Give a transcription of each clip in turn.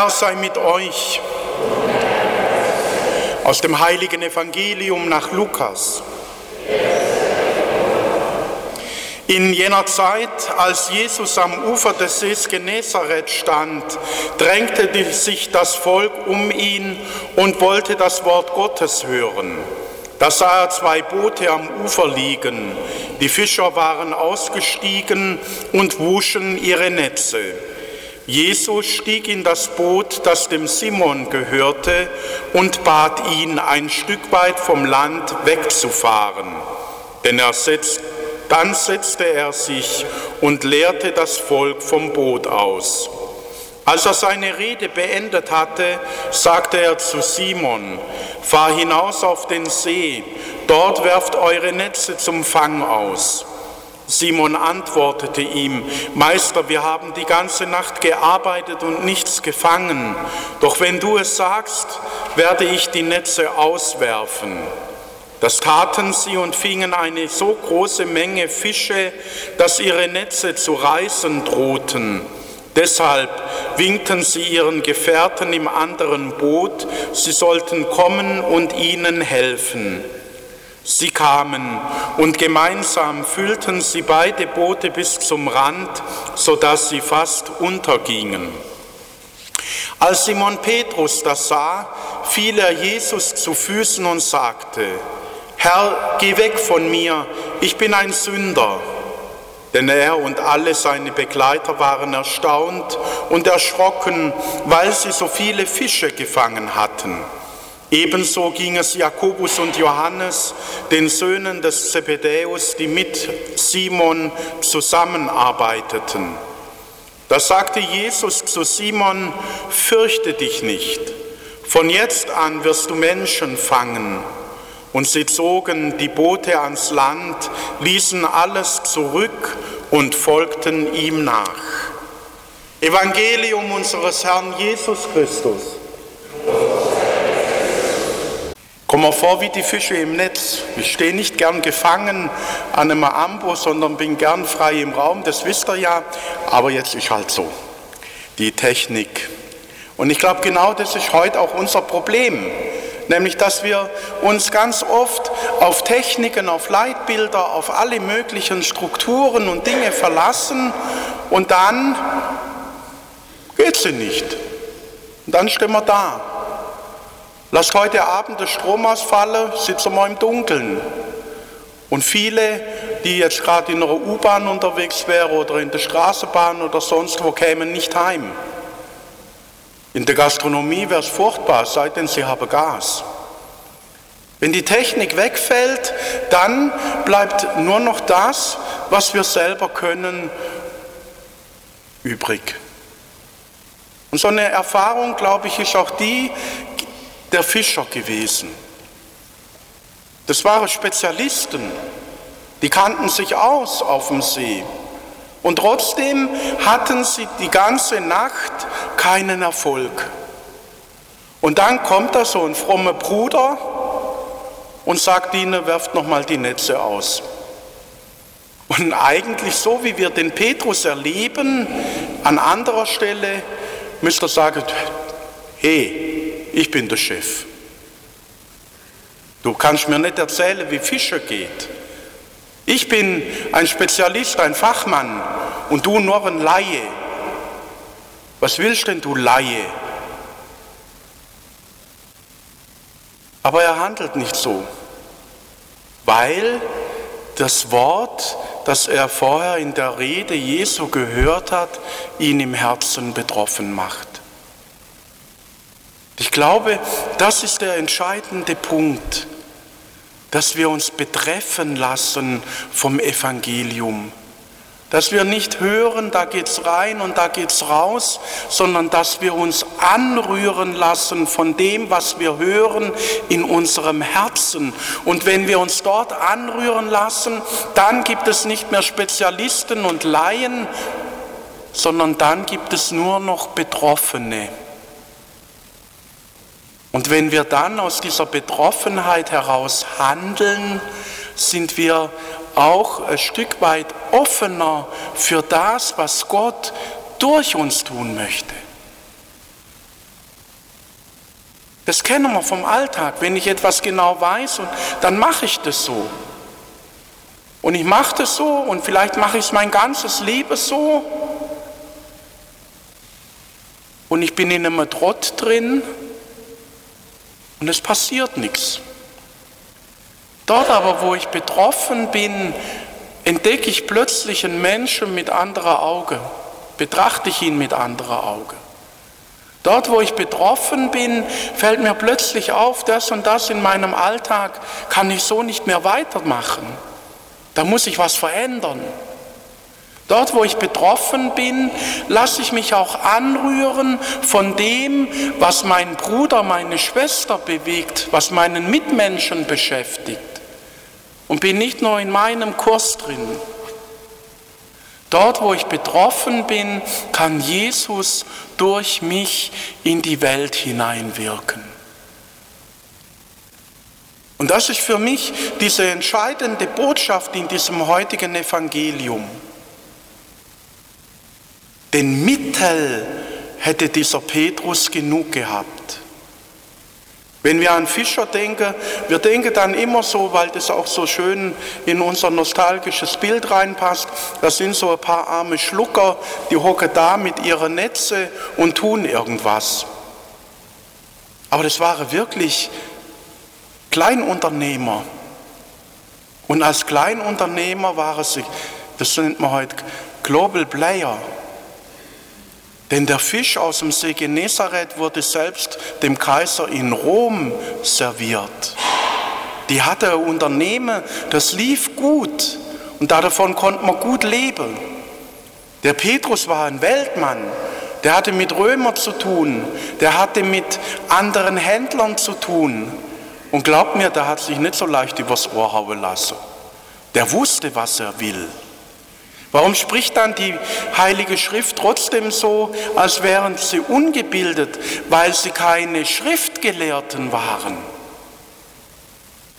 Herr sei mit euch. Aus dem heiligen Evangelium nach Lukas. In jener Zeit, als Jesus am Ufer des Sees Genezareth stand, drängte sich das Volk um ihn und wollte das Wort Gottes hören. Da sah er zwei Boote am Ufer liegen. Die Fischer waren ausgestiegen und wuschen ihre Netze. Jesus stieg in das Boot, das dem Simon gehörte, und bat ihn, ein Stück weit vom Land wegzufahren. Denn er setzt, dann setzte er sich und leerte das Volk vom Boot aus. Als er seine Rede beendet hatte, sagte er zu Simon, fahr hinaus auf den See, dort werft eure Netze zum Fang aus. Simon antwortete ihm, Meister, wir haben die ganze Nacht gearbeitet und nichts gefangen, doch wenn du es sagst, werde ich die Netze auswerfen. Das taten sie und fingen eine so große Menge Fische, dass ihre Netze zu reißen drohten. Deshalb winkten sie ihren Gefährten im anderen Boot, sie sollten kommen und ihnen helfen. Sie kamen und gemeinsam füllten sie beide Boote bis zum Rand, so dass sie fast untergingen. Als Simon Petrus das sah, fiel er Jesus zu Füßen und sagte, Herr, geh weg von mir, ich bin ein Sünder. Denn er und alle seine Begleiter waren erstaunt und erschrocken, weil sie so viele Fische gefangen hatten. Ebenso ging es Jakobus und Johannes, den Söhnen des Zebedäus, die mit Simon zusammenarbeiteten. Da sagte Jesus zu Simon, fürchte dich nicht, von jetzt an wirst du Menschen fangen. Und sie zogen die Boote ans Land, ließen alles zurück und folgten ihm nach. Evangelium unseres Herrn Jesus Christus. Mal vor wie die Fische im Netz. Ich stehe nicht gern gefangen an einem Ambo, sondern bin gern frei im Raum, das wisst ihr ja. Aber jetzt ist halt so. Die Technik. Und ich glaube, genau das ist heute auch unser Problem. Nämlich, dass wir uns ganz oft auf Techniken, auf Leitbilder, auf alle möglichen Strukturen und Dinge verlassen und dann geht sie nicht. Und dann stehen wir da Lass heute Abend der Strom ausfallen, sitzen wir im Dunkeln. Und viele, die jetzt gerade in einer U-Bahn unterwegs wären oder in der Straßenbahn oder sonst wo, kämen nicht heim. In der Gastronomie wäre es furchtbar, sei denn sie haben Gas. Wenn die Technik wegfällt, dann bleibt nur noch das, was wir selber können, übrig. Und so eine Erfahrung, glaube ich, ist auch die, der Fischer gewesen. Das waren Spezialisten, die kannten sich aus auf dem See. Und trotzdem hatten sie die ganze Nacht keinen Erfolg. Und dann kommt da so ein frommer Bruder und sagt ihnen, werft nochmal die Netze aus. Und eigentlich so, wie wir den Petrus erleben, an anderer Stelle müsst ihr sagen, hey, ich bin der Chef. Du kannst mir nicht erzählen, wie Fischer geht. Ich bin ein Spezialist, ein Fachmann und du nur ein Laie. Was willst denn du Laie? Aber er handelt nicht so, weil das Wort, das er vorher in der Rede Jesu gehört hat, ihn im Herzen betroffen macht. Ich glaube, das ist der entscheidende Punkt, dass wir uns betreffen lassen vom Evangelium. Dass wir nicht hören, da geht's rein und da geht's raus, sondern dass wir uns anrühren lassen von dem, was wir hören in unserem Herzen. Und wenn wir uns dort anrühren lassen, dann gibt es nicht mehr Spezialisten und Laien, sondern dann gibt es nur noch Betroffene. Und wenn wir dann aus dieser Betroffenheit heraus handeln, sind wir auch ein Stück weit offener für das, was Gott durch uns tun möchte. Das kennen wir vom Alltag. Wenn ich etwas genau weiß, dann mache ich das so. Und ich mache das so und vielleicht mache ich es mein ganzes Leben so. Und ich bin in einem Trott drin und es passiert nichts. Dort aber, wo ich betroffen bin, entdecke ich plötzlich einen Menschen mit anderer Auge, betrachte ich ihn mit anderer Auge. Dort, wo ich betroffen bin, fällt mir plötzlich auf, das und das in meinem Alltag kann ich so nicht mehr weitermachen. Da muss ich was verändern. Dort, wo ich betroffen bin, lasse ich mich auch anrühren von dem, was meinen Bruder, meine Schwester bewegt, was meinen Mitmenschen beschäftigt. Und bin nicht nur in meinem Kurs drin. Dort, wo ich betroffen bin, kann Jesus durch mich in die Welt hineinwirken. Und das ist für mich diese entscheidende Botschaft in diesem heutigen Evangelium. Den Mittel hätte dieser Petrus genug gehabt. Wenn wir an Fischer denken, wir denken dann immer so, weil das auch so schön in unser nostalgisches Bild reinpasst, das sind so ein paar arme Schlucker, die hocken da mit ihren Netze und tun irgendwas. Aber das waren wirklich Kleinunternehmer. Und als Kleinunternehmer waren sie, das nennt man heute Global Player. Denn der Fisch aus dem See Genezareth wurde selbst dem Kaiser in Rom serviert. Die hatte ein Unternehmen, das lief gut und davon konnte man gut leben. Der Petrus war ein Weltmann, der hatte mit Römern zu tun, der hatte mit anderen Händlern zu tun. Und glaubt mir, der hat sich nicht so leicht übers Ohr hauen lassen. Der wusste, was er will. Warum spricht dann die Heilige Schrift trotzdem so, als wären sie ungebildet, weil sie keine Schriftgelehrten waren?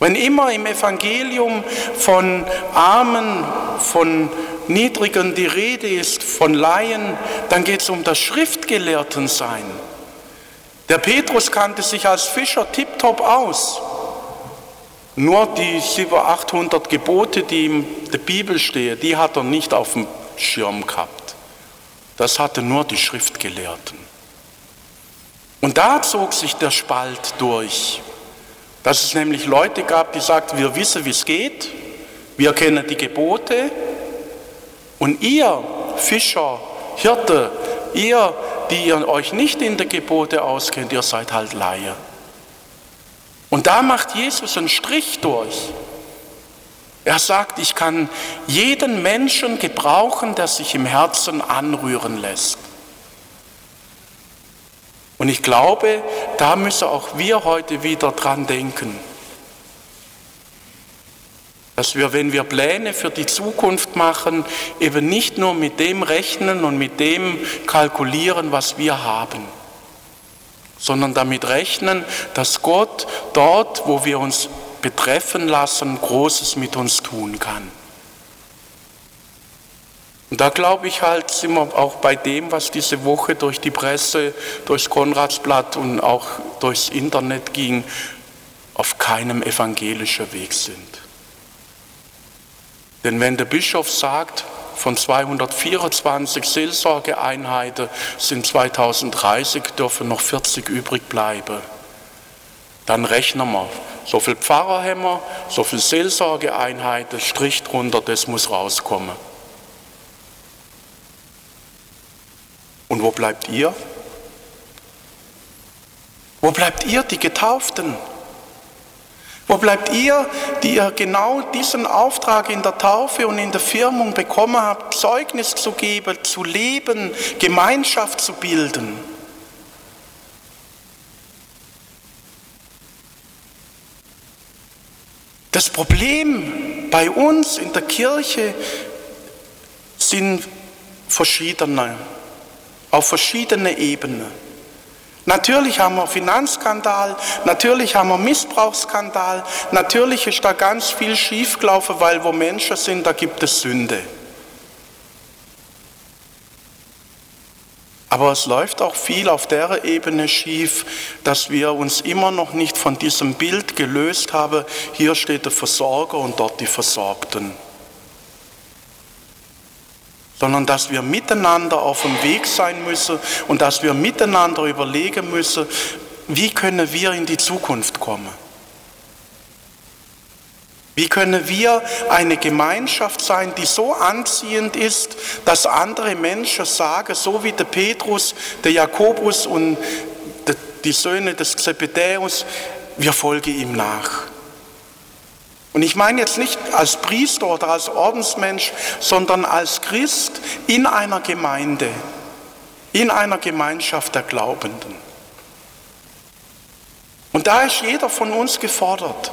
Wenn immer im Evangelium von Armen, von Niedrigen die Rede ist, von Laien, dann geht es um das Schriftgelehrtensein. Der Petrus kannte sich als Fischer tiptop aus. Nur die 700, 800 Gebote, die in der Bibel stehen, die hat er nicht auf dem Schirm gehabt. Das hatte nur die Schriftgelehrten. Und da zog sich der Spalt durch, dass es nämlich Leute gab, die sagten, wir wissen, wie es geht, wir kennen die Gebote und ihr Fischer, Hirte, ihr, die ihr euch nicht in der Gebote auskennt, ihr seid halt Laie. Und da macht Jesus einen Strich durch. Er sagt, ich kann jeden Menschen gebrauchen, der sich im Herzen anrühren lässt. Und ich glaube, da müssen auch wir heute wieder dran denken, dass wir, wenn wir Pläne für die Zukunft machen, eben nicht nur mit dem rechnen und mit dem kalkulieren, was wir haben sondern damit rechnen, dass Gott dort, wo wir uns betreffen lassen, Großes mit uns tun kann. Und da glaube ich halt, sind wir auch bei dem, was diese Woche durch die Presse, durchs Konradsblatt und auch durchs Internet ging, auf keinem evangelischen Weg sind. Denn wenn der Bischof sagt, von 224 Seelsorgeeinheiten sind 2030, dürfen noch 40 übrig bleiben. Dann rechnen wir. So viel Pfarrer haben wir, so viel Seelsorgeeinheiten, Strich drunter, das muss rauskommen. Und wo bleibt ihr? Wo bleibt ihr, die Getauften? Wo bleibt ihr, die ihr genau diesen Auftrag in der Taufe und in der Firmung bekommen habt, Zeugnis zu geben, zu leben, Gemeinschaft zu bilden? Das Problem bei uns in der Kirche sind verschiedene, auf verschiedene Ebenen. Natürlich haben wir Finanzskandal, natürlich haben wir Missbrauchsskandal, natürlich ist da ganz viel schiefgelaufen, weil wo Menschen sind, da gibt es Sünde. Aber es läuft auch viel auf der Ebene schief, dass wir uns immer noch nicht von diesem Bild gelöst haben, hier steht der Versorger und dort die Versorgten. Sondern dass wir miteinander auf dem Weg sein müssen und dass wir miteinander überlegen müssen, wie können wir in die Zukunft kommen. Wie können wir eine Gemeinschaft sein, die so anziehend ist, dass andere Menschen sagen, so wie der Petrus, der Jakobus und die Söhne des Zebedäus, wir folgen ihm nach. Und ich meine jetzt nicht als Priester oder als Ordensmensch, sondern als Christ in einer Gemeinde, in einer Gemeinschaft der Glaubenden. Und da ist jeder von uns gefordert.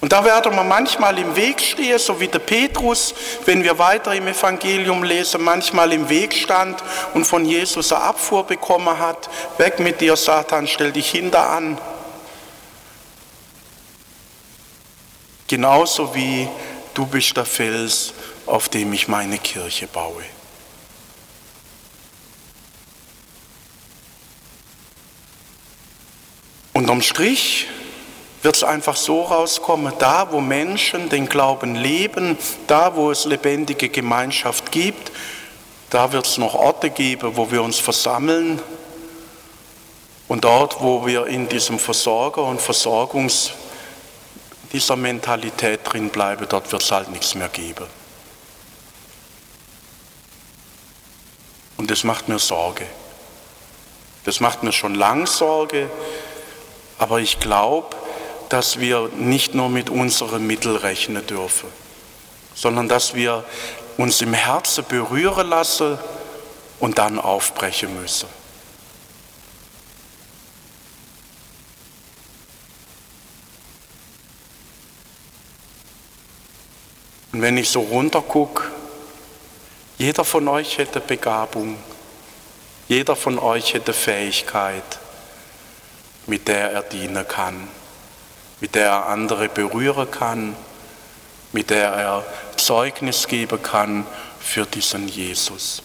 Und da werden wir manchmal im Weg stehen, so wie der Petrus, wenn wir weiter im Evangelium lesen, manchmal im Weg stand und von Jesus eine Abfuhr bekommen hat. Weg mit dir, Satan, stell dich hinter an. Genauso wie du bist der Fels, auf dem ich meine Kirche baue. Unterm Strich wird es einfach so rauskommen, da wo Menschen den Glauben leben, da wo es lebendige Gemeinschaft gibt, da wird es noch Orte geben, wo wir uns versammeln. Und dort, wo wir in diesem Versorger und Versorgungs, dieser Mentalität drin bleiben, dort wird es halt nichts mehr geben. Und das macht mir Sorge. Das macht mir schon lang Sorge, aber ich glaube, dass wir nicht nur mit unseren Mitteln rechnen dürfen, sondern dass wir uns im Herzen berühren lassen und dann aufbrechen müssen. Und wenn ich so runter gucke, jeder von euch hätte Begabung, jeder von euch hätte Fähigkeit, mit der er dienen kann mit der er andere berühren kann, mit der er Zeugnis geben kann für diesen Jesus.